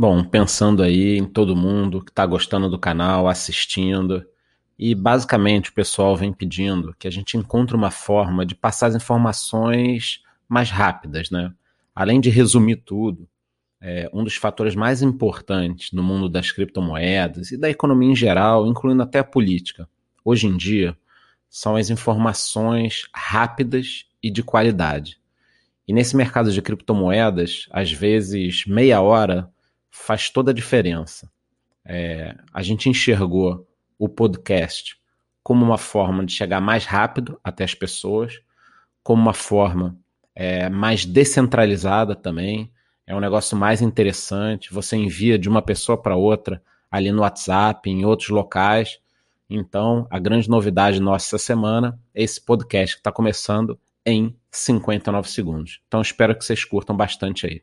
Bom, pensando aí em todo mundo que está gostando do canal, assistindo, e basicamente o pessoal vem pedindo que a gente encontre uma forma de passar as informações mais rápidas, né? Além de resumir tudo, é, um dos fatores mais importantes no mundo das criptomoedas e da economia em geral, incluindo até a política, hoje em dia, são as informações rápidas e de qualidade. E nesse mercado de criptomoedas, às vezes meia hora faz toda a diferença. É, a gente enxergou o podcast como uma forma de chegar mais rápido até as pessoas, como uma forma é, mais descentralizada também. É um negócio mais interessante. Você envia de uma pessoa para outra ali no WhatsApp, em outros locais. Então, a grande novidade nossa essa semana é esse podcast que está começando em 59 segundos. Então, espero que vocês curtam bastante aí.